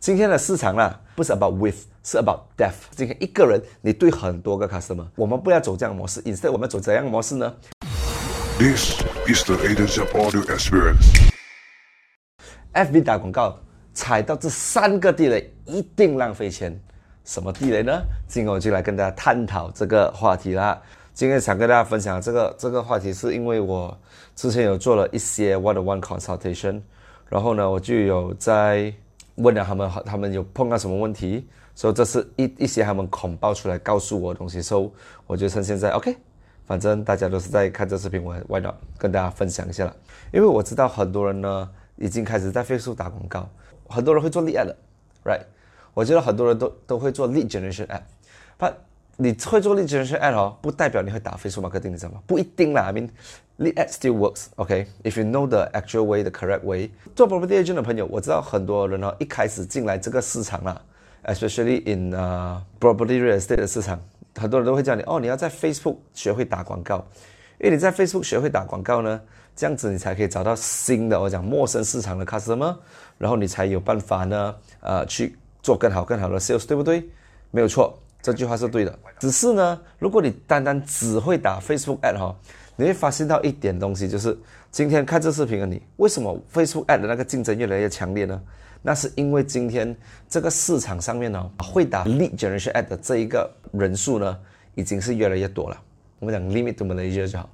今天的市场啦，不是 about with，是 about depth。今天一个人，你对很多个 customer，我们不要走这样的模式，instead 我们走怎样的模式呢？This is the Agents of Audio Experience. FB 打广告踩到这三个地雷，一定浪费钱。什么地雷呢？今天我就来跟大家探讨这个话题啦。今天想跟大家分享这个这个话题，是因为我之前有做了一些 one-on-one consultation，然后呢，我就有在问了他们，他们有碰到什么问题，所以这是一一些他们恐爆出来告诉我的东西，所以我就趁现在 OK。反正大家都是在看这视频，我 why not 跟大家分享一下了。因为我知道很多人呢已经开始在飞速打广告，很多人会做 lead ad 的，right？我觉得很多人都都会做 lead generation app，but 你会做 lead generation ad 哦，不代表你会打 Facebook marketing，你知道吗？不一定啦，I mean lead ad still works，OK？If、you know the actual way, the correct way，做 property agent 的朋友，我知道很多人哦一开始进来这个市场啦，especially in 呃、property real estate 的市场。很多人都会叫你哦，你要在 Facebook 学会打广告，因为你在 Facebook 学会打广告呢，这样子你才可以找到新的我讲陌生市场的 customer，然后你才有办法呢，呃，去做更好更好的 sales，对不对？没有错，这句话是对的。只是呢，如果你单单只会打 Facebook ad 哈，你会发现到一点东西，就是今天看这视频的你，为什么 Facebook ad 的那个竞争越来越强烈呢？那是因为今天这个市场上面呢，会打 lead generation ad 的这一个人数呢，已经是越来越多了。我们讲 limit to Malaysia 就好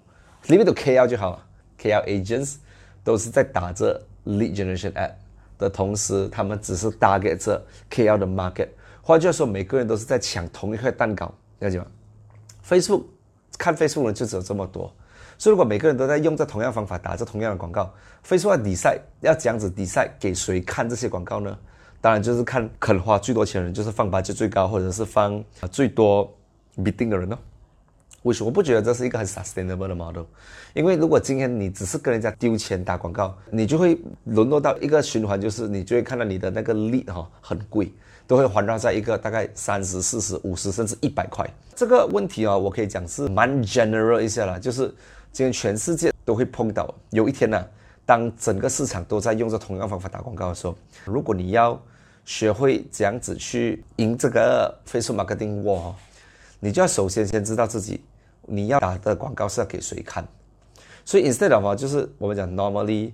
，limit to KL 就好。KL agents 都是在打着 lead generation ad 的同时，他们只是 target 着 KL 的 market。换句话说，每个人都是在抢同一块蛋糕，了解吗？Facebook 看 Facebook 的人就只有这么多。所以，如果每个人都在用这同样方法打着同样的广告，Facebook 要比赛要这样子比赛给谁看这些广告呢？当然就是看肯花最多钱的人，就是放八折最高，或者是放最多 bidding 的人哦。为什么我不觉得这是一个很 sustainable 的 model？因为如果今天你只是跟人家丢钱打广告，你就会沦落到一个循环，就是你就会看到你的那个 lead 哈、很贵，都会环绕在一个大概三十、四十、五十甚至一百块。这个问题啊、我可以讲是蛮 general 一下啦，就是今天全世界都会碰到。有一天呢、当整个市场都在用着同样方法打广告的时候，如果你要学会这样子去赢这个 Facebook marketing war，你就要首先先知道自己你要打的广告是要给谁看。所以 instead of，就是我们讲 normally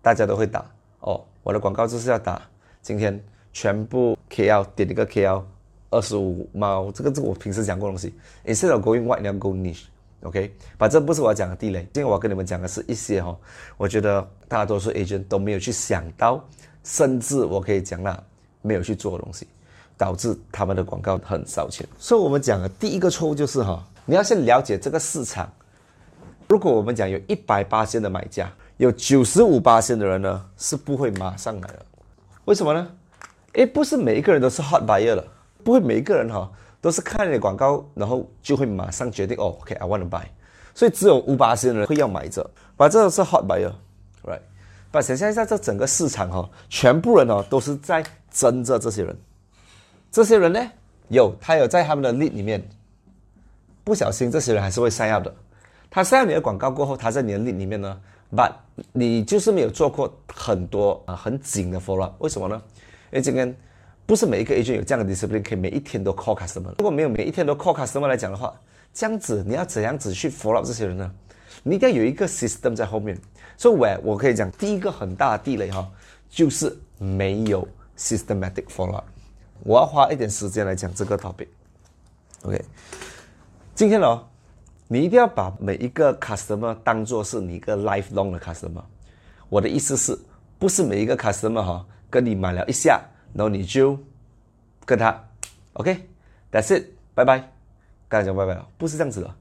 大家都会打哦，我的广告就是要打今天全部 KL 点一个 KL 二十五毛，这个是我平时讲过的东西。Instead of going wide，你要 go niche，OK？、反正不是我要讲的地雷，今天我要跟你们讲的是一些哈、哦，我觉得大多数 agent 都没有去想到，甚至我可以讲啦，没有去做的东西。导致他们的广告很烧钱。所以我们讲的第一个错误就是哈，你要先了解这个市场。如果我们讲有一百八线的买家，有九十五八线的人呢是不会马上来的。为什么呢？诶，不是每一个人都是 hot buyer 了，不会每一个人哈都是看你的广告，然后就会马上决定哦，OK，I、want to buy。所以只有五八线的人会要买着，反正是 hot buyer，right？把想象一下，这整个市场哈，全部人哦都是在争着这些人。这些人呢，有他有在他们的 lead 里面，不小心这些人还是会 sign up 的。他 sign up 你的广告过后，他在你的 lead 里面呢，but 你就是没有做过很多啊、很紧的 follow up，为什么呢？因为今天不是每一个 agent 有这样的 discipline，可以每一天都 call customer。如果没有每一天都 call customer 来讲的话，这样子你要怎样子去 follow up 这些人呢？你一定要有一个 system 在后面。所以我我可以讲，第一个很大的地雷哈，就是没有 systematic follow up。我要花一点时间来讲这个 topic。OK，今天哦，你一定要把每一个 customer 当做是你一个 lifelong 的 customer。我的意思是，不是每一个 customer 哈、跟你买了一下，然后你就跟他 OK，that's、it，拜拜，刚才讲拜拜了，不是这样子的。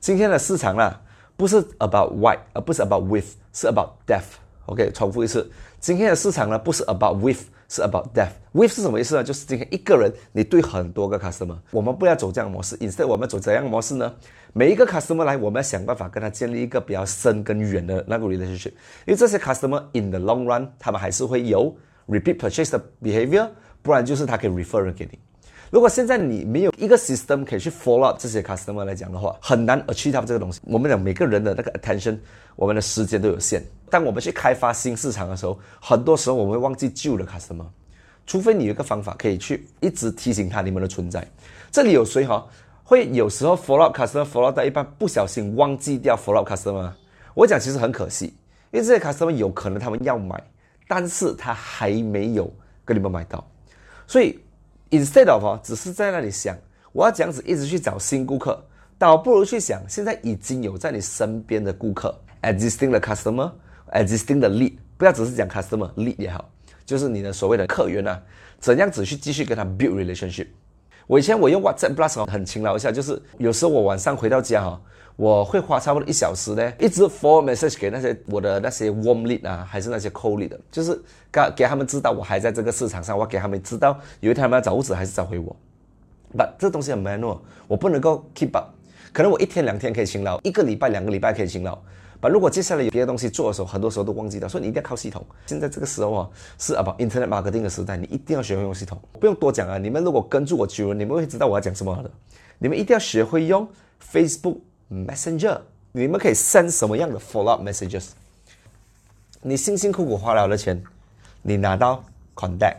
今天的市场啦，不是 about wide，而不是 about with，是 about depth。OK，重复一次，今天的市场呢，不是 about with 是 about death。With 是什么意思呢？就是今天一个人你对很多个 customer，我们不要走这样的模式，instead 我们走怎样的模式呢？每一个 customer 来，我们要想办法跟他建立一个比较深跟远的那个 relationship，因为这些 customer in the long run，他们还是会有 repeat purchase 的 behavior，不然就是他可以 refer 人给你。如果现在你没有一个 system 可以去 follow 这些 customer 来讲的话，很难 achieve 到这个东西。我们讲每个人的那个 attention，我们的时间都有限。当我们去开发新市场的时候，很多时候我们会忘记旧的 customer。除非你有一个方法可以去一直提醒他你们的存在。这里有谁哈？会有时候 follow customer follow 到一半不小心忘记掉 follow customer。我讲其实很可惜，因为这些 customer 有可能他们要买，但是他还没有跟你们买到，所以 instead of 哦，只是在那里想我要这样子一直去找新顾客，倒不如去想现在已经有在你身边的顾客 existing 的 customer，existing 的 lead，不要只是讲 customer lead 也好。就是你的所谓的客源啊，怎样子去继续跟他 build relationship？我以前我用 WhatsApp Plus 很勤劳一下，就是有时候我晚上回到家哈，我会花差不多一小时呢，一直 for message 给那些我的那些 warm lead 啊，还是那些 cold lead 的，就是给给他们知道我还在这个市场上，我给他们知道有一天他们要找屋子还是找回我。But 这东西很 manual，我不能够 keep up，可能我一天两天可以勤劳，一个礼拜两个礼拜可以勤劳。But 如果接下来有别的东西做的时候，很多时候都忘记掉，所以你一定要靠系统。现在这个时候啊，是，about Internet marketing 的时代，你一定要学会用系统。不用多讲啊，你们如果跟住我久了，你们会知道我要讲什么的。你们一定要学会用 Facebook Messenger，你们可以 send 什么样的 follow up messages。你辛辛苦苦花了的钱，你拿到 contact，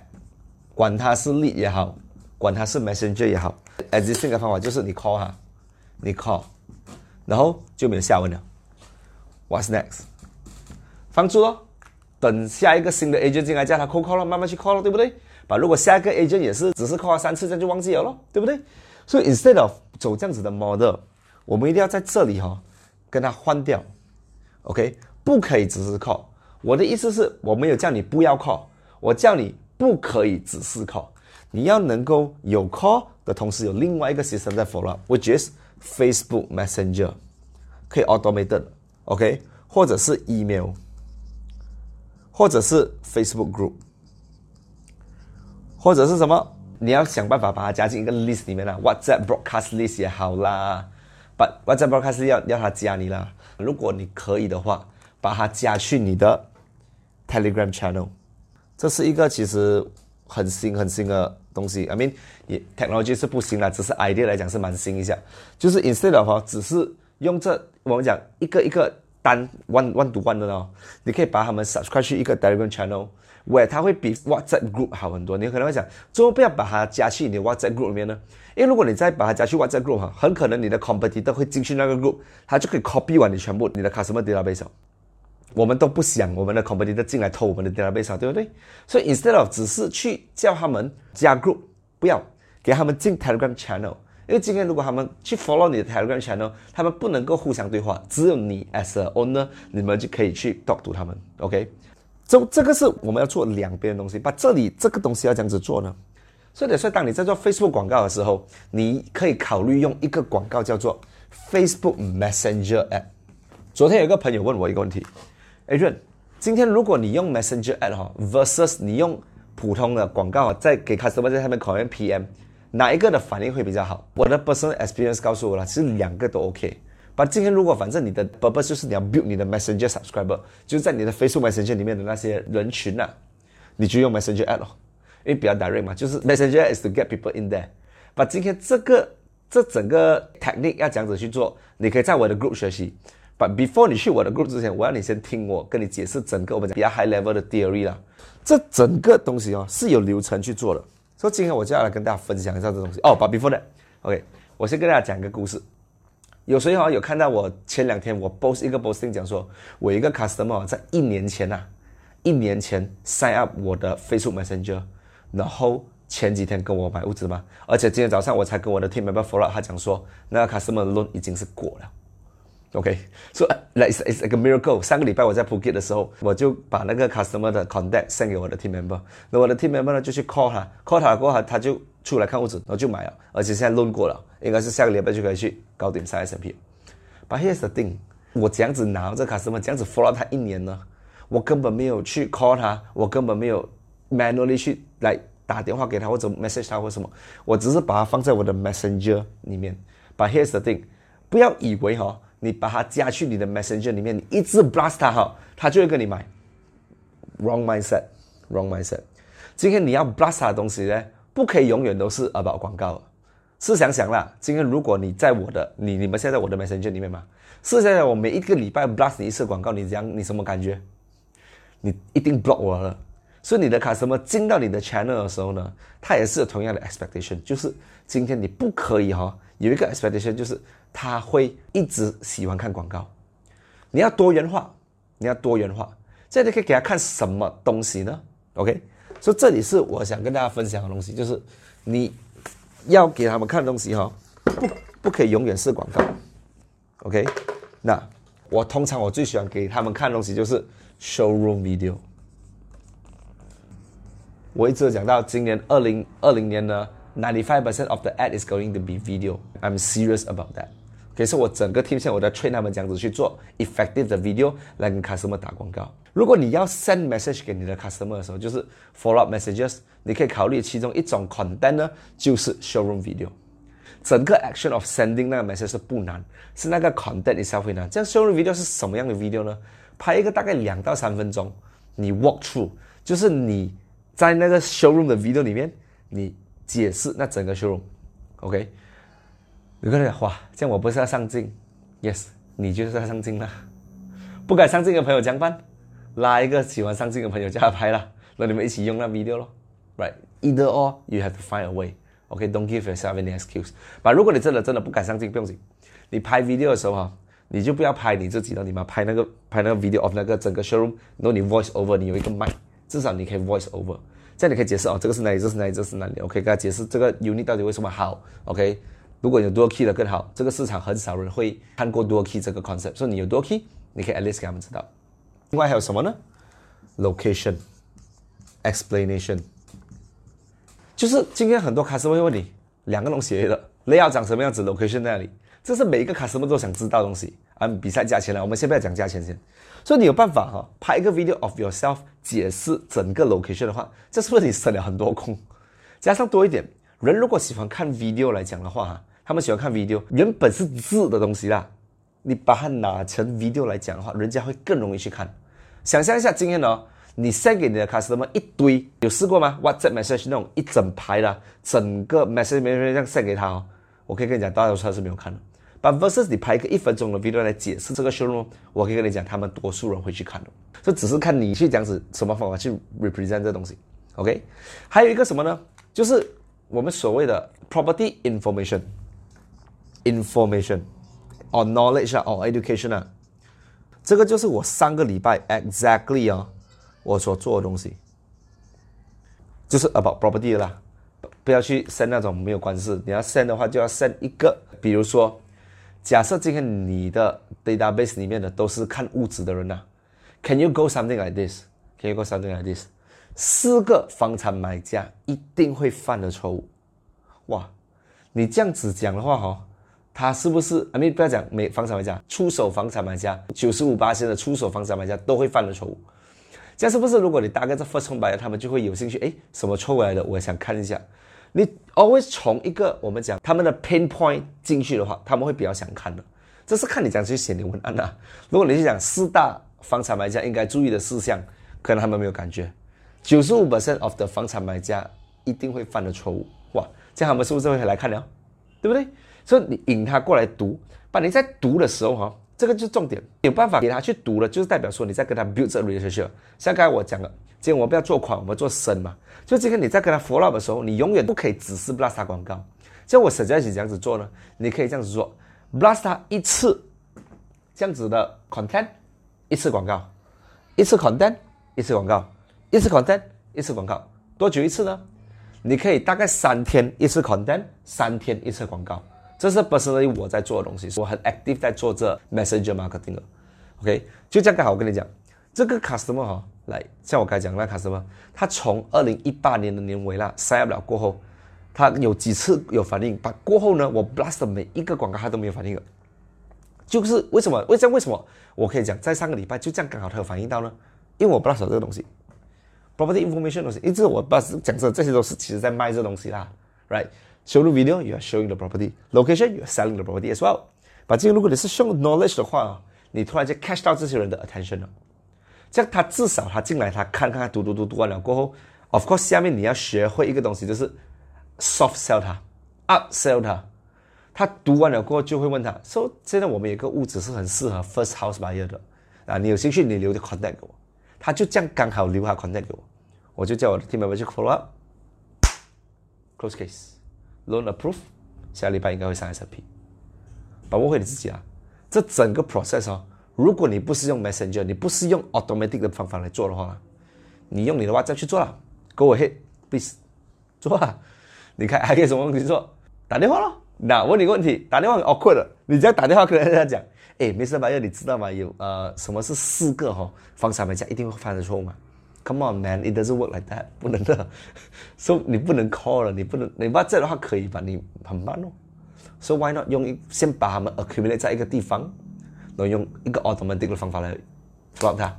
管它是 lead 也好，管它是 Messenger 也好，existing 的方法就是你 call 哈，你 call，然后就没有下文了。What's next？放住咯，等下一个新的 agent 进来，叫他 call call 了，慢慢去 call 了，对不对？把如果下一个 agent 也是只是 call 三次，这样就忘记了咯，对不对？所以 instead of 走这样子的 model，我们一定要在这里哈，跟他换掉，OK？不可以只是 call。我的意思是，我没有叫你不要 call，我叫你不可以只是 call。你要能够有 call 的同时，有另外一个 system 在 follow up，which is Facebook Messenger，可以 automated。OK，或者是 email，或者是 Facebook group，或者是什么？你要想办法把它加进一个 list 里面啦，WhatsApp broadcast list 也好啦，把 WhatsApp broadcast 要要他加你啦。如果你可以的话，把它加去你的 Telegram channel。这是一个其实很新很新的东西。I mean，也 technology 是不行啦，只是 idea 来讲是蛮新一下。就是 instead of 只是用这我们讲一个一个单 one one to one 的哦，你可以把他们 subscribe 去一个 Telegram channel 喂它会比 WhatsApp group 好很多。你可能会想，怎么不要把它加去你的 WhatsApp group 里面呢？因为如果你再把它加去 WhatsApp group 哈，很可能你的 competitor 会进去那个 group，它就可以 copy 完你全部你的 customer database。我们都不想我们的 competitor 进来偷我们的 database，对不对？所以 instead of 只是去叫他们加 group，不要给他们进 Telegram channel。因为今天如果他们去 follow 你的 Telegram channel，他们不能够互相对话，只有你 as a owner，你们就可以去 talk to 他们。OK，这这个是我们要做两边的东西。把这里这个东西要这样子做呢，所以所以当你在做 Facebook 广告的时候，你可以考虑用一个广告叫做 Facebook Messenger App。昨天有一个朋友问我一个问题，Adrian，今天如果你用 Messenger App 哈，versus 你用普通的广告在给 customer 在上面考验 PM。哪一个的反应会比较好？我的 personal experience 告诉我了，其实两个都 OK。把今天如果反正你的 purpose 就是你要 build 你的 messenger subscriber，就是在你的 Facebook messenger 里面的那些人群呐，你就用 messenger app 咯，因为比较 direct 嘛，就是 messenger is to get people in there。把今天这个这整个 technique 要这样子去做，你可以在我的 group 学习。But before 你去我的 group 之前，我要你先听我跟你解释整个我们讲比较 high level 的 theory 啦。这整个东西哦是有流程去做的。所以今天我就要来跟大家分享一下这东西哦。But before that，OK，我先跟大家讲一个故事。有谁好像有看到我前两天我 post 一个 posting 讲说，我一个 customer 在一年前呐，一年前 sign up 我的 Facebook Messenger，然后前几天跟我买物资嘛，而且今天早上我才跟我的 team member follow，他讲说那个 customer loan 已经是过了。OK，所以 it's it's is a miracle。上个礼拜我在普吉的时候，我就把那个 customer 的 contact send 给我的 team member。那我的 team member 呢就去 call 他，call 他过后他就出来看屋子，然后就买了，而且现在论过了，应该是下个礼拜就可以去搞定 S M P。But here's the thing，我这样子拿这 customer，这样子 follow 他一年呢，我根本没有去 call 他，我根本没有 manually 去来打电话给他或者 message 他或什么，我只是把它放在我的 messenger 里面。But here's the thing，不要以为哈。你把它加去你的 Messenger 里面，你一直 blast 它哈，它就会跟你买。Wrong mindset，wrong mindset。今天你要 blast 的东西呢，不可以永远都是 about 广告。试想想啦，今天如果你在我的你你们现在我的 Messenger 里面嘛，试想想我每一个礼拜 blast 你一次广告，你讲你什么感觉？你一定 block 我了。所以你的 customer 进到你的 channel 的时候呢，他也是同样的 expectation，就是今天你不可以哈、有一个 expectation，就是他会一直喜欢看广告。你要多元化，你要多元化，这里可以给他看什么东西呢？OK，所以这里是我想跟大家分享的东西，就是你要给他们看东西哈、不不可以永远是广告。OK，那我通常我最喜欢给他们看东西就是 showroom video。我一直讲到今年二零二零年呢，ninety five percent of the ad is going to be video. I'm serious about that. 可是我整个 team 现在我在 train 他们这样子去做 effective 的 video 来跟 customer 打广告。如果你要 send message 给你的 customer 的时候，就是 follow up messages，你可以考虑其中一种 content 呢，就是 showroom video。整个 action of sending 那个 message 是不难，是那个 content itself 会难。这样 showroom video 是什么样的 video 呢？拍一个大概两到三分钟，你 walk through，就是你在那个 showroom 的 video 里面，你解释那整个 showroom，OK？、有个人讲哇，这样我不是要上镜？Yes，你就是要上镜啦。不敢上镜的朋友怎么办？拉一个喜欢上镜的朋友叫他拍啦，那你们一起用那 video 咯。Right，either or you have to find a way。OK，don't、give yourself any excuse。把如果你真的真的不敢上镜，不用紧，你拍 video 的时候哈，你就不要拍你自己了，你嘛拍那个拍那个 video of 那个整个 showroom，然后你 voice over，你有一个麦，至少你可以 voice over，这样你可以解释哦，这个是哪里，这是哪里，这是哪里，OK，跟他解释这个 unit 到底为什么好，OK。如果有 dual key 的更好，这个市场很少人会看过 dual key 这个 concept，所以你有 dual key，你可以 at least 给他们知道。另外还有什么呢？location，explanation，就是今天很多 customer 会问你两个东西的 layout 长什么样子，location 在哪里，这是每一个 customer 都想知道的东西。啊，比赛价钱了，我们先不要讲价钱先。所以你有办法哈、拍一个 video of yourself 解释整个 location 的话，这是不是你省了很多空？加上多一点，人如果喜欢看 video 来讲的话哈，他们喜欢看 video，原本是字的东西啦，你把它拿成 video 来讲的话，人家会更容易去看。想象一下，今天呢、你 send 给你的 customer 一堆，有试过吗？WhatsApp message 那种一整排的，整个 message message 这样 send 给他哦，我可以跟你讲，大多数他是没有看的。But versus 你拍一个一分钟的 video 来解释这个 show 呢我可以跟你讲，他们多数人会去看的。这只是看你去这样子什么方法去 represent 这东西。OK，还有一个什么呢？就是我们所谓的 property information。Information or knowledge or education 啊，这个就是我上个礼拜 exactly 啊，我所做的东西，就是 about property 啦，不要去 send 那种没有关系，你要 send 的话就要 send 一个，比如说，假设今天你的 database 里面的都是看物质的人呐、，Can you go something like this？Can you go something like this？四个房产买家一定会犯的错误，哇，你这样子讲的话哈、他是不是？啊，你不要讲每房产买家，出手房产买家，九十五八线的出手房产买家都会犯的错误。这样是不是？如果你大概这 first home buyer，他们就会有兴趣，诶，什么错误来的？我想看一下。你 always 从一个我们讲他们的 pain point 进去的话，他们会比较想看的。这是看你讲去写你文案啊。如果你是讲四大房产买家应该注意的事项，可能他们没有感觉。九十五 percent of 的房产买家一定会犯的错误，哇，这样他们是不是会来看了？对不对？所以你引他过来读，把你在读的时候哈，这个就是重点，有办法给他去读了，就是代表说你在跟他 build 这 relationship。像刚才我讲了，今天我们不要做宽，我们做深嘛。就今天你在跟他 follow 的时候，你永远不可以只是 blast 广告。像我实在是这样子做呢，你可以这样子做，blast 一次这样子的 content，一次广告，一次 content，一次广告，一次 content，一次广告，多久一次呢？你可以大概三天一次 content，三天一次广告。这是 personally 我在做的东西，我很 active 在做这 messenger marketing 的，OK，就这样刚好我跟你讲，这个 customer 哈、哦，来像我刚才讲那 customer，他从二零一八年的年尾啦 sign up 了过后，他有几次有反应，把过后呢，我 blast 每一个广告他都没有反应了，就是为什么？为什么？为什么？我可以讲，在上个礼拜就这样刚好他有反应到呢？因为我 blast 这个东西，property information 东西，一直我 blast 讲这这些都是其实在卖这东西啦，right？，right？Showroom video, you are showing the property. Location, you are selling the property as well. 把这个如果你是 show knowledge 的话，你突然间 catch 到这些人的 attention 了，这样他至少他进来，他看看他读读读读完了过后，of course 下面你要学会一个东西，就是 soft sell 他，up sell 他。他读完了过后就会问他说：“现在我们有个屋子是很适合 first house buyer 的啊，你有兴趣你留个 contact 给我。”他就这样刚好留下 contact 给我。我就叫我的 team member 去 follow up，close case loan approve，下礼拜应该会上 SAP，把握好你自己啊。这整个 process 哦，如果你不是用 Messenger，你不是用 automatic 的方法来做的话，你用你的话再去做了，Go ahead，please，做啊。你看还可以什么东西做？打电话咯。那问你个问题，打电话很 awkward 的，你这样打电话跟人家讲，哎，Mr. Bayer，你知道吗？有呃，什么是四个哈房产买家一定会犯的错误吗？Come on man，it doesn't work like that，不能的。So 你不能 call 了，你不能，你 WhatsApp 的话可以吧？你很慢哦。So why not 用一先把他们 accumulate 在一个地方，然后用一个 automatic 的方法来 block 它。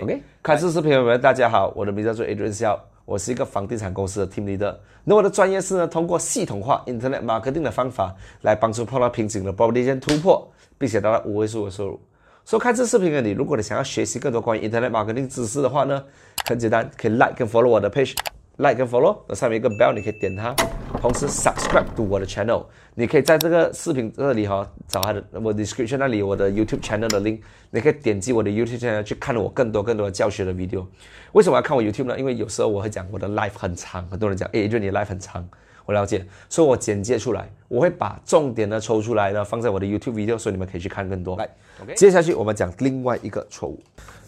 OK，开始视频朋友们，大家好，我的名字叫做 Adrian Xiao，我是一个房地产公司的 team leader。那我的专业是呢，通过系统化 internet marketing 的方法来帮助碰到瓶颈的 property 突破，并且达到五位数的收入。所以看这视频的你，如果你想要学习更多关于 internet marketing 知识的话呢，很简单，可以 like 跟 follow 我的 page，like 跟 follow，那上面一个 bell 你可以点它。同时 subscribe to 我的 channel，你可以在这个视频这里哈找它的我 description 那里我的 YouTube channel 的 link，你可以点击我的 YouTube channel 去看我更多更多的教学的 video。为什么要看我 YouTube 呢？因为有时候我会讲我的 life 很长，很多人讲哎，就你 life 很长，我了解，所以我简介出来，我会把重点呢抽出来呢放在我的 YouTube video，所以你们可以去看更多。来，OK，接下去我们讲另外一个错误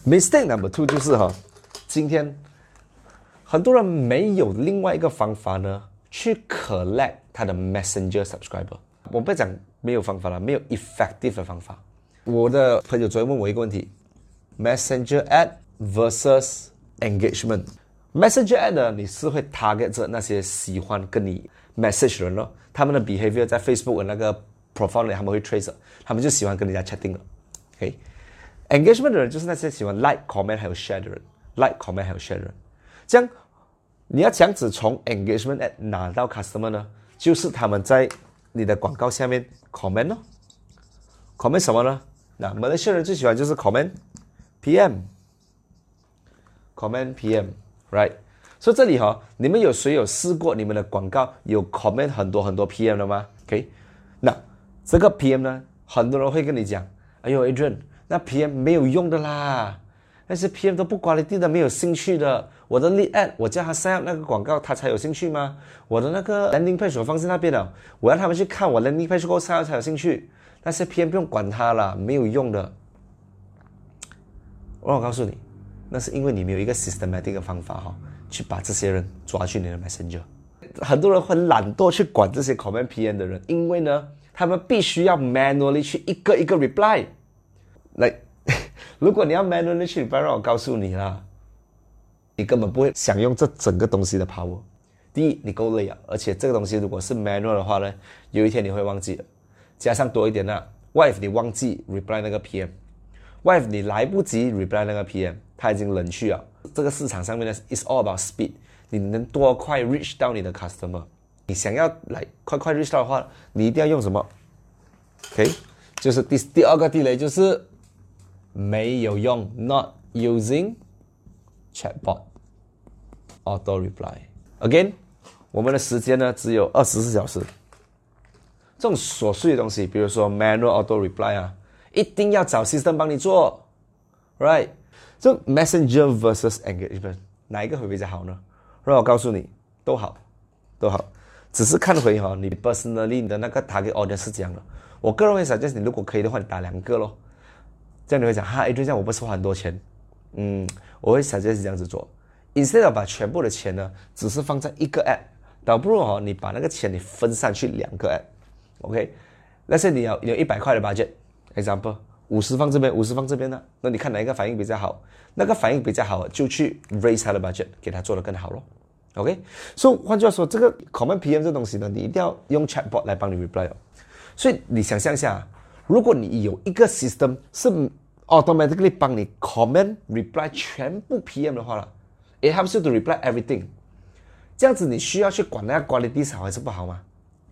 ，mistake number two 就是哈，今天很多人没有另外一个方法呢。去 collect 他的 Messenger subscriber，我不讲没有方法了，没有 effective 的方法。我的朋友昨天问我一个问题：Messenger ad versus engagement。Messenger ad 呢，你是会 target 着那些喜欢跟你 message 人咯，他们的 behavior 在 Facebook 的那个 profile 里他们会 trace，他们就喜欢跟人家 chatting 了。OK，engagement 的人就是那些喜欢 like comment 还有 share 的人，like comment 还有 share 的人，这样。你要样子从 engagement at 拿到 customer 呢，就是他们在你的广告下面 comment 哦，comment 什么呢？那马来西亚人最喜欢就是 comment PM，comment PM Right，所以这里哈，你们有谁有试过你们的广告有 comment 很多很多 PM 的吗？OK？那这个 PM 呢，很多人会跟你讲，哎呦，Adrian，那 PM 没有用的啦。那些 PM 都不管你定的，没有兴趣的。我的 lead ad，我叫他 sign up 那个广告，他才有兴趣吗？我的那个 landing page 我放在那边了，我让他们去看我 landing page 后 sign up 才有兴趣。那些 PM 不用管他了，没有用的。我告诉你，那是因为你没有一个 systematic 的方法哈，去把这些人抓去你的 messenger。很多人会懒惰去管这些 comment PM 的人，因为呢，他们必须要 manually 去一个一个 reply 来。如果你要 manually 去，不要让我告诉你啦，你根本不会享用这整个东西的 power。第一，你够累啊，而且这个东西如果是 manual 的话呢，有一天你会忘记的。加上多一点呢，wife 你忘记 reply 那个 PM，wife 你来不及 reply 那个 PM，它已经冷去了。这个市场上面呢，is all about speed，你能多快 reach 到你的 customer？你想要来快快 reach 到的话，你一定要用什么？OK，就是第第二个地雷就是。没有用，not using chatbot auto reply again。我们的时间呢只有二十四小时。这种琐碎的东西，比如说 manual auto reply 啊，一定要找 system 帮你做，right？这 messenger versus engagement 哪一个会比较好呢？让我告诉你，都好，都好，只是看回哈你 personally 你的那个 target audience 是这样的。我个人会想，就是你如果可以的话，你打两个咯。这样你会想哈，哎，就这样我不是花很多钱，嗯，我会想就是这样子做，instead of 把全部的钱呢，只是放在一个 app，倒不如哦，你把那个钱你分散去两个 app，OK，那是你要有一百块的 budget，example，五十放这边，五十放这边呢，那你看哪一个反应比较好？那个反应比较好，就去 raise 它的 budget，给它做得更好咯 o k 所以换句话说，这个 common PM 这东西呢，你一定要用 chatbot 来帮你 reply 哦，所以你想象一下。如果你有一个 system 是 automatically 帮你 comment reply 全部 PM 的话了，it helps you to reply everything。这样子你需要去管那个 quality 好还是不好吗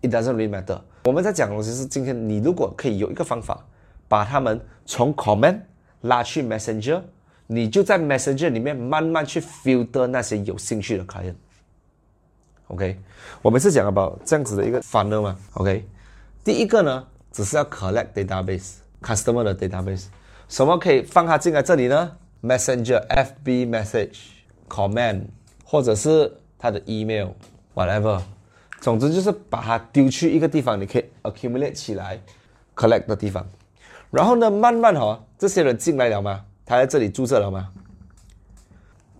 ？It doesn't really matter。我们在讲的东西是今天你如果可以有一个方法，把他们从 comment 拉去 messenger，你就在 messenger 里面慢慢去 filter 那些有兴趣的 client。OK，我们是讲 about 这样子的一个 funnel 嘛？OK，第一个呢？只是要 collect database customer 的 database，什么可以放它进来这里呢？Messenger、FB Message、comment，或者是他的 email，whatever，总之就是把它丢去一个地方，你可以 accumulate 起来，collect 的地方。然后呢，慢慢哈，这些人进来了吗？他在这里注册了吗？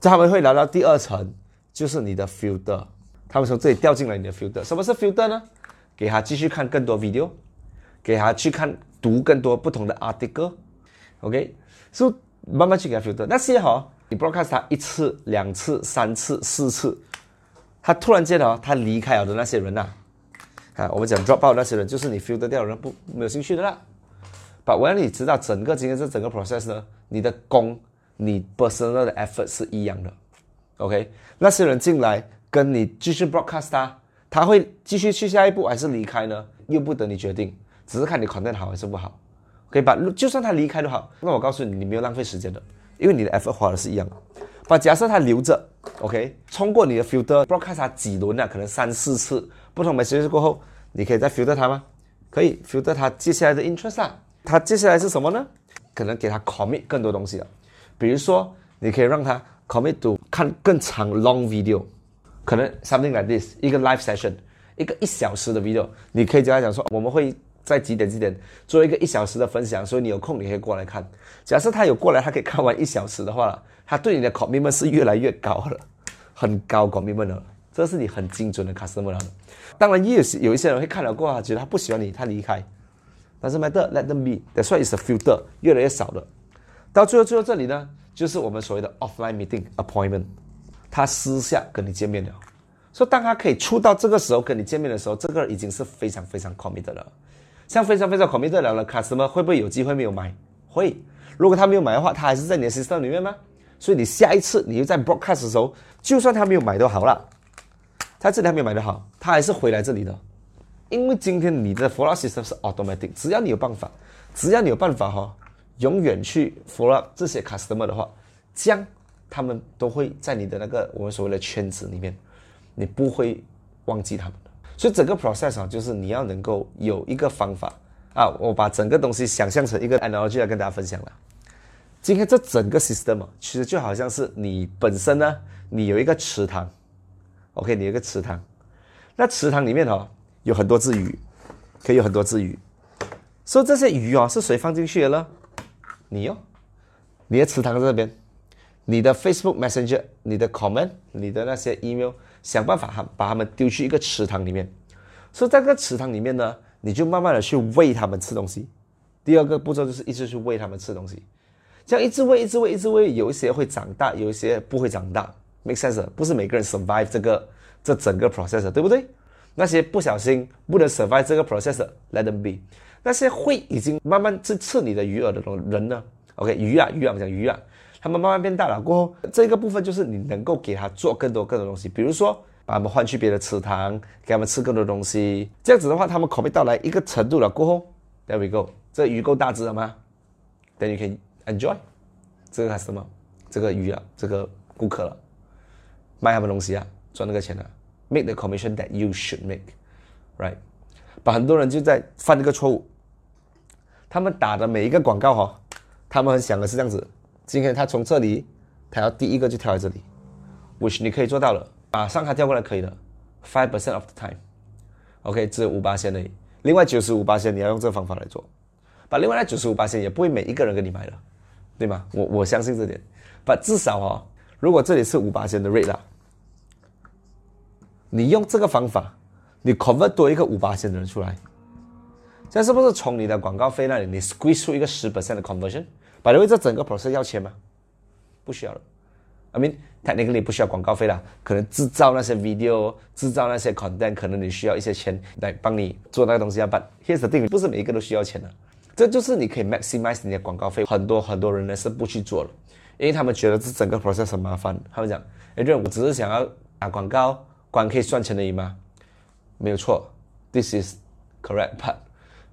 他们会来到第二层，就是你的 filter，他们从这里掉进来你的 filter。什么是 filter 呢？给他继续看更多 video，给他去看读更多不同的 article，OK，所以慢慢去给他 filter。那些哈，你 broadcast 他一次、两次、三次、四次，他突然间哦，他离开了的那些人呐，啊，我们讲 drop out 那些人，就是你 filter 掉的人不没有兴趣的啦。把我让你知道整个今天这整个 process 呢，你的功，你 personal 的 effort 是一样的，OK？那些人进来跟你继续 broadcast 他，他会继续去下一步还是离开呢？又不得你决定，只是看你 content 好还是不好，OK？把就算他离开都好，那我告诉你，你没有浪费时间的，因为你的 effort 花的是一样的。把假设他留着，OK？冲过你的 filter broadcast 他几轮啊？可能三四次不同 message 过后，你可以再 filter 他吗？可以 filter 他接下来的 interest 啊。他接下来是什么呢？可能给他 commit 更多东西了，比如说，你可以让他 commit to 看更长 long video，可能 something like this，一个 live session，一个一小时的 video，你可以跟他讲说，我们会在几点几点做一个一小时的分享，所以你有空你可以过来看。假设他有过来，他可以看完一小时的话，他对你的 commitment 是越来越高了，很高 commitment 了，这是你很精准的 customer 了。当然，也有有一些人会看了过后，觉得他不喜欢你，他离开。但是 matter let them be that's why it's a filter 越来越少了。到最后最后这里呢，就是我们所谓的 offline meeting appointment，他私下跟你见面了。所以当他可以出到这个时候跟你见面的时候，这个已经是非常非常 committed 了。像非常非常 committed 了的 customer 会不会有机会没有买？会。如果他没有买的话，他还是在你的 system 里面吗？所以你下一次你又在 broadcast 的时候，就算他没有买都好了，他这里还没有买的好，他还是回来这里的。因为今天你的 follow system 是 automatic，只要你有办法，只要你有办法哈，永远去 follow 这些 customer 的话，这样他们都会在你的那个我们所谓的圈子里面，你不会忘记他们的。所以整个 process 啊，就是你要能够有一个方法啊，我把整个东西想象成一个 analogy 来跟大家分享了。今天这整个 system 啊，其实就好像是你本身呢，你有一个池塘，OK，你有一个池塘，那池塘里面哈。有很多只鱼，可以有很多只鱼。所以这些鱼啊，是谁放进去的呢？你哦，你的池塘在这边，你的 Facebook Messenger、你的 Comment、你的那些 Email，想办法哈把它们丢去一个池塘里面。所以在这个池塘里面呢，你就慢慢的去喂它们吃东西。第二个步骤就是一直去喂它们吃东西，这样一直喂、一直喂、一直喂，有一些会长大，有一些不会长大。Make sense？不是每个人 survive 这个这整个 process，对不对？那些不小心不能 survive 这个 process，let them be。那些会已经慢慢去吃你的鱼饵的人呢？OK，鱼啊鱼啊，我们讲鱼啊，他们慢慢变大了过后，这个部分就是你能够给他做更多更多东西，比如说把他们换去别的池塘，给他们吃更多东西。这样子的话，他们口味到来一个程度了过后，There we go，这鱼够大只了吗？Then you can enjoy 这个 customer，这个鱼啊，这个顾客了，卖他们东西啊，赚那个钱了。Make the commission that you should make, right？把很多人就在犯这个错误。他们打的每一个广告哈，他们很想的是这样子：今天他从这里，他要第一个就跳在这里，which 你可以做到了，马上他跳过来可以了，five percent of the time，OK，只有五八线而已。另外九十五八线你要用这个方法来做，把另外那九十五八线也不会每一个人给你买了，对吗？我我相信这点。把至少哦，如果这里是五八线的 rate 啦。你用这个方法，你 convert 多一个五八千的人出来，这是不是从你的广告费那里你 squeeze 出一个十 percent 的 conversion？百位这整个 process 要钱吗？不需要了。I mean technically 不需要广告费啦，可能制造那些 video，制造那些 content，可能你需要一些钱来帮你做那个东西要办。Here's the thing，不是每一个都需要钱的，这就是你可以 maximize 你的广告费。很多很多人呢是不去做了，因为他们觉得这整个 process 很麻烦。他们讲，哎，对，我只是想要打广告。光可以赚钱的吗？没有错，This is correct part。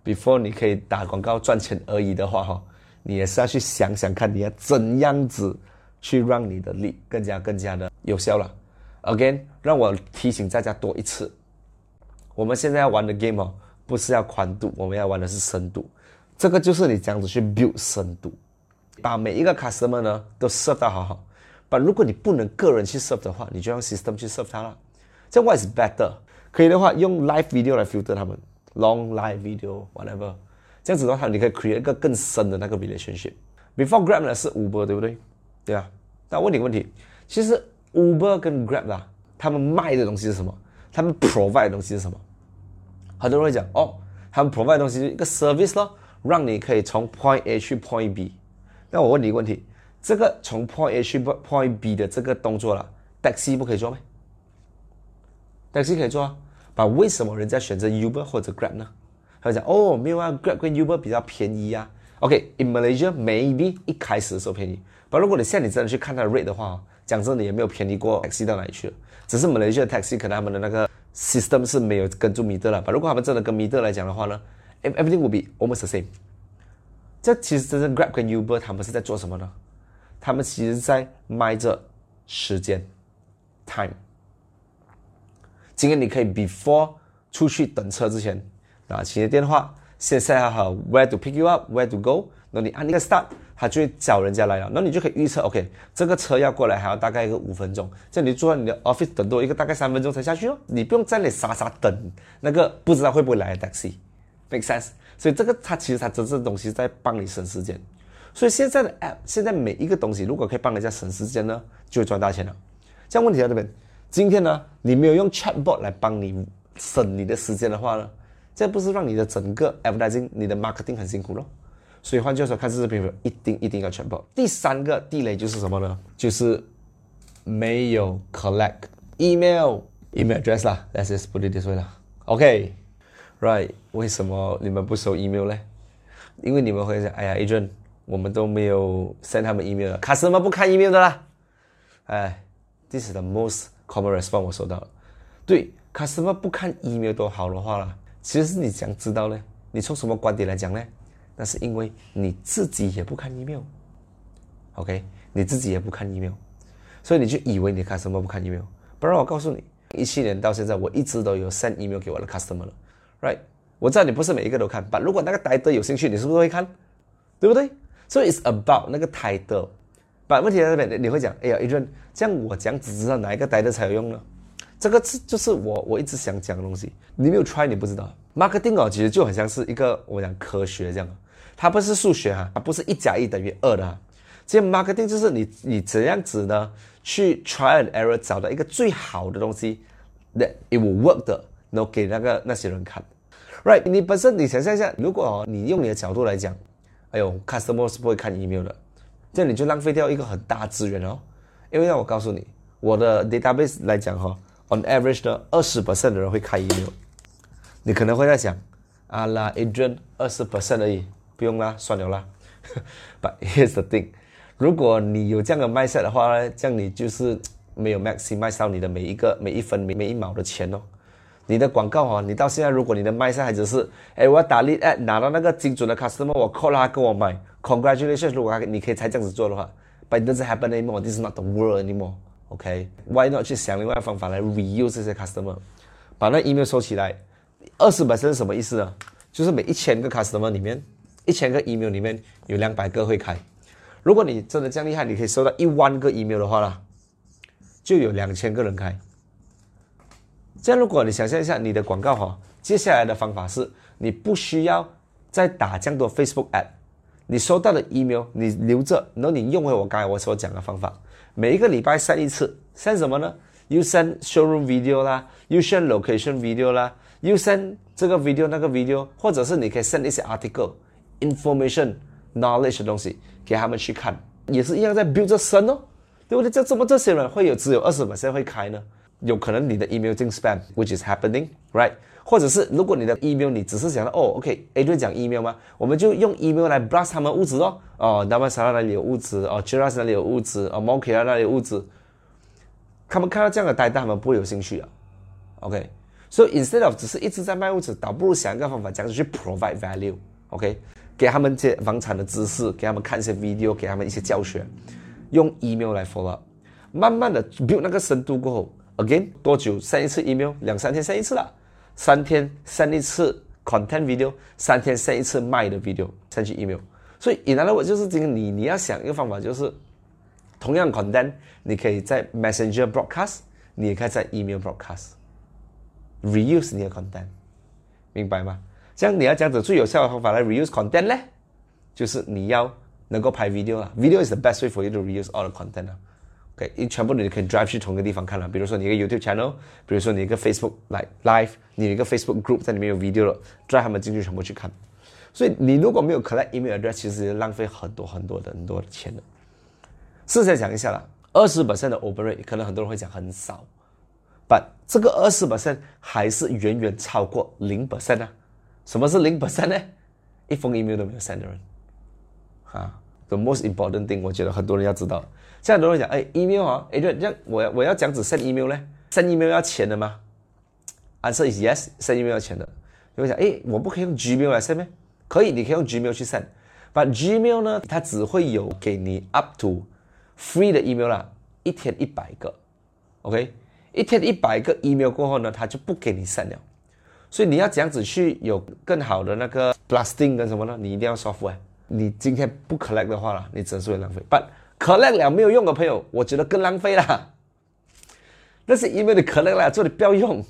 Before 你可以打广告赚钱而已的话，哈，你也是要去想想看，你要怎样子去让你的力更加更加的有效了。Again，让我提醒大家多一次，我们现在要玩的 game 哦，不是要宽度，我们要玩的是深度。这个就是你这样子去 build 深度，把每一个 customer 呢都设到好好。但如果你不能个人去 serve 的话，你就用 system 去 serve 它了。这样 what is better？可以的话，用 live video 来 filter 他们，long live video whatever。这样子的话，你可以 create 一个更深的那个 relationship。Before Grab 呢是 Uber 对不对？对啊。那问你个问题，其实 Uber 跟 Grab 啦，他们卖的东西是什么？他们 provide 的东西是什么？很多人会讲哦，他们 provide 的东西是一个 service 咯，让你可以从 point A 去 point B。那我问你一个问题，这个从 point A 去 point B 的这个动作了，taxi 不可以做吗？taxi 可以做啊，把为什么人家选择 Uber 或者 Grab 呢？他讲哦，没有啊，Grab 跟 Uber 比较便宜啊。OK，in Malaysia maybe 一开始的时候便宜，但如果你现在你真的去看它的 rate 的话，讲真的也没有便宜过 taxi 到哪里去了。只是 Malaysia taxi 可能他们的那个 system 是没有跟住米德了。但如果他们真的跟米德来讲的话呢，everything will be almost the same。这其实真正 Grab 跟 Uber 他们是在做什么呢？他们其实在卖着时间，time。今天你可以 before 出去等车之前打起你的电话。先 set 好 where to pick you up，where to go，那你按那个 start，他就会找人家来了。那你就可以预测，OK，这个车要过来还要大概一个五分钟，这样你坐在你的 office 等多一个大概三分钟才下去哦。你不用在那里傻傻等那个不知道会不会来的 taxi，make sense？所以这个它其实它真正的东西在帮你省时间。所以现在的 app，现在每一个东西如果可以帮人家省时间呢，就会赚大钱了。这样问题在这边，今天呢，你没有用 chatbot 来帮你省你的时间的话呢？这不是让你的整个 advertising、你的 marketing 很辛苦咯？所以换句话说，看这视频一定一定要全部。第三个地雷就是什么呢？就是没有 collect email email address 啦，Let's just put it this way 啦。OK，right？为什么你们不收 email 呢？因为你们会想，哎呀，agent，我们都没有 send 他们 email，卡什么不看 email 的啦？哎，this is the most common response 我收到了。对，Customer 不看 email 都好的话啦。其实是你想知道呢？你从什么观点来讲呢？那是因为你自己也不看 email，OK？你自己也不看 email，所以你就以为你看什么不看 email？不然我告诉你，一七年到现在，我一直都有 send email 给我的 customer 了，right？我知道你不是每一个都看，但如果那个 title 有兴趣，你是不是会看？对不对？所以 it's about 那个 title。把问题在这边，你会讲，哎呀，Adrian，这样我讲只知道哪一个呆的才有用呢？这个是就是我我一直想讲的东西，你没有 try 你不知道。marketing 哦，其实就很像是一个我讲科学这样，它不是数学哈，它不是一加一等于二的哈。这 marketing 就是你你怎样子呢？去 try and error 找到一个最好的东西，that it will work 的，然后给那个那些人看。Right？你本身你想象一下，如果你用你的角度来讲，哎呦，customer 是不会看 email 的，这样你就浪费掉一个很大资源哦。因为让我告诉你，我的 database 来讲哈。On average 呢，二十 percent 的人会开 email。你可能会在想，啊啦，Adrian 二十 percent 而已，不用啦，算了啦。But here's the thing，如果你有这样的 mindset 的话呢，这样你就是没有 maximize 到你的每一个每一分每每一毛的钱哦。你的广告哈，你到现在如果你的 mindset 还只是，哎，我要打 lead ad 拿到那个精准的 customer，我 call 他跟我买，congratulations，如果他你可以才这样子做的话，But it doesn't happen anymore，this is not the world anymore。OK，Why not 去想另外方法来 reuse 这些 customer，把那 email 收起来。二十 percent 是什么意思呢？就是每一千个 customer 里面，一千个 email 里面有两百个会开。如果你真的这样厉害，你可以收到一万个 email 的话啦，就有两千个人开。这样，如果你想象一下你的广告哈，接下来的方法是你不需要再打这样多 Facebook ad，你收到的 email 你留着，然后你用回我刚才我所讲的方法。每一个礼拜 send 一次，send 什么呢？You send showroom video 啦，You send location video 啦，You send 这个 video 那个 video，或者是你可以 send 一些 article、information、knowledge 的东西给他们去看，也是一样在 build 这深哦，对不对？这怎么这些人会有只有二十 percent 会开呢？有可能你的 email 进 spam，which is happening，right？或者是如果你的 email 你只是想到哦，OK，A 就讲 email 吗？我们就用 email 来 blast 他们物质哦。哦 n a m a s a 那里有物质，哦 c h i r a s 那里有物质，哦 m o n k e y 那里有物质。他们看到这样的呆蛋，他们不会有兴趣啊。OK，所以 instead of 只是一直在卖物质，倒不如想一个方法，这样子去 provide value。OK，给他们这房产的知识，给他们看一些 video，给他们一些教学，用 email 来 follow，慢慢的 build 那个深度过后，again 多久 send 一次 email？两三天 send 一次了。三天 send 一次 content video，三天 send 一次卖的 video，send 去 email。所以，以来我就是今天你你要想一个方法，就是同样 content，你可以在 Messenger broadcast，你也可以在 email broadcast，reuse 你的 content，明白吗？这样你要讲子最有效的方法来 reuse content 呢，就是你要能够拍 video 啊，video is the best way for you to reuse all the content 啊。OK，你全部你可以 drive 去同一个地方看了，比如说你一个 YouTube channel，比如说你一个 Facebook like live，你一个 Facebook group 在里面有 video 了，drive 他们进去全部去看。所以你如果没有 collect email address，其实浪费很多很多的很多的钱的。试想一下啦，二十 percent 的 open rate，可能很多人会讲很少，but 这个二十 percent 还是远远超过零 percent 啊。什么是零 percent 呢？一封 email 都没有 send 的人，啊，the most important thing，我觉得很多人要知道。现在很多人讲，哎，email 啊，哎，这样我我要讲只 send email 呢？send email 要钱的吗？Answer is yes，send email 要钱的。你会讲，哎，我不可以用 Gmail 来 send 吗？可以，你可以用 Gmail 去 send。But Gmail 呢，它只会有给你 up to free 的 email 啦，一天一百个，OK，一天一百个 email 过后呢，它就不给你 send 了。所以你要这样子去有更好的那个 blasting 跟什么呢？你一定要 software。你今天不 collect 的话啦，你真是会浪费。But collect 了没有用的朋友，我觉得更浪费啦。那是因为你可能了，做你不要用。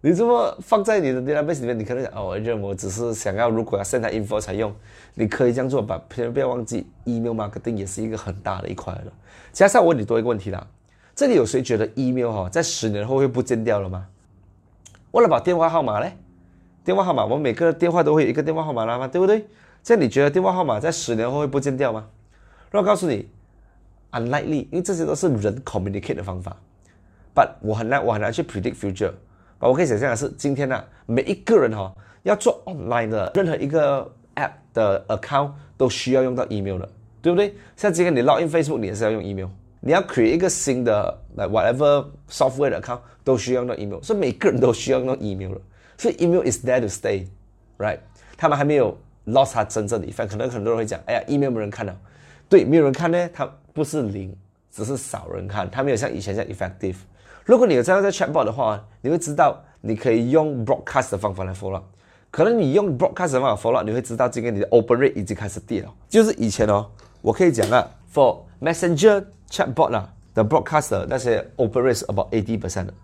你这么放在你的 database 里面，你可能想哦，我认我只是想要如果要 send info 才用。你可以这样做吧，千万不要忘记 email marketing 也是一个很大的一块了。加上我问你多一个问题啦，这里有谁觉得 email 哈在十年后会不见掉了吗？为了把电话号码嘞，电话号码，我们每个电话都会有一个电话号码啦嘛，对不对？这样你觉得电话号码在十年后会不见掉吗？那我告诉你，unlikely，因为这些都是人 communicate 的方法。But 我很难，我很难去 predict future。我可以想象的是，今天呢，每一个人哈要做 online 的任何一个 app 的 account 都需要用到 email 的，对不对？像今天你 log in Facebook，你也是要用 email。你要 create 一个新的 like whatever software 的 account 都需要用到 email，所以每个人都需要用到 email 了。所以 email is there to stay，right？他们还没有 lost 它真正的 effect。可能很多人会讲，哎呀，email 没人看了。对，没有人看呢，他不是零，只是少人看，它没有像以前这样 effective。如果你有这样在 chatbot 的话，你会知道你可以用 broadcast 的方法来 follow。可能你用 broadcast 的方法 follow，你会知道今天你的 open rate 已经开始跌了。就是以前哦，我可以讲啊，for messenger chatbot 啦的 broadcast 那些 open rate 是 about eighty percent 的。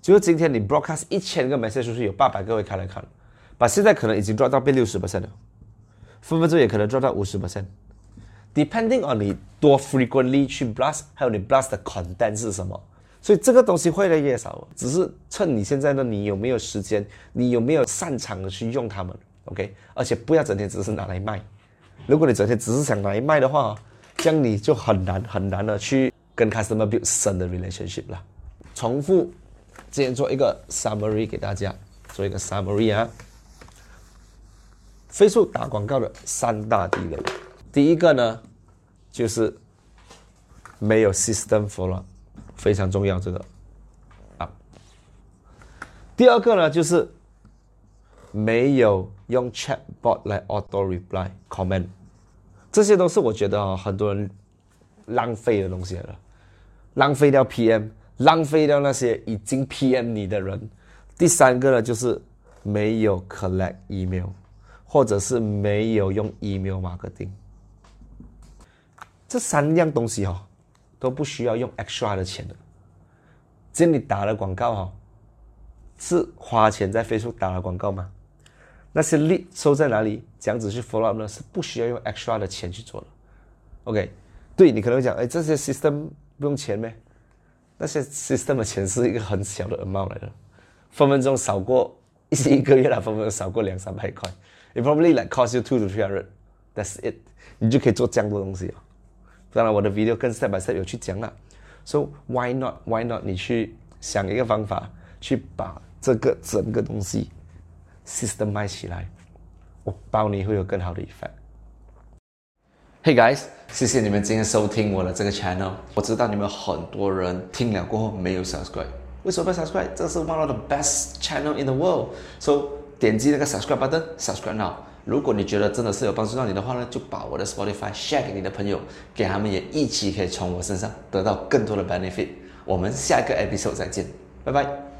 就是今天你 broadcast 一千个 message 出去，有八百个会开来看，把现在可能已经赚到变六十 percent 了，分分钟也可能赚到五十 percent。Depending on 你多 frequently 去 blast，还有你 blast 的 content 是什么。所以这个东西会越来越少，只是趁你现在呢，你有没有时间，你有没有擅长的去用它们，OK？而且不要整天只是拿来卖。如果你整天只是想拿来卖的话，这样你就很难很难的去跟 customer build 深的 relationship 了。重复，今天做一个 summary 给大家，做一个 summary 啊。飞速打广告的三大地雷，第一个呢，就是没有 system follow。非常重要，这个啊。第二个呢，就是没有用 chatbot 来 auto reply comment，这些都是我觉得啊，很多人浪费的东西了，浪费掉 PM，浪费掉那些已经 PM 你的人。第三个呢，就是没有 collect email，或者是没有用 email marketing，这三样东西哈。都不需要用 extra 的钱的，这你打了广告哈，是花钱在飞速打了广告吗？那些 lead 收在哪里？这样子去 follow up 呢？是不需要用 extra 的钱去做的。OK，对你可能会讲，哎，这些 system 不用钱咩？那些 system 的钱是一个很小的 amount 来的，分分钟少过一一个月了，分分钟少过两三百块。It probably like cost you two to three hundred. That's it，你就可以做这样多东西了。当然，我的 video 更 step by step 有去讲了，so why not why not 你去想一个方法，去把这个整个东西 system 卖起来，我包你会有更好的 effect。Hey guys，谢谢你们今天收听我的这个 channel。我知道你们很多人听了过后没有 subscribe，为什么不 subscribe？这是 one of the best channel in the world，so 点击那个 subscribe button，subscribe now。如果你觉得真的是有帮助到你的话呢，就把我的 Spotify share 给你的朋友，给他们也一起可以从我身上得到更多的 benefit。我们下一个 episode 再见，拜拜。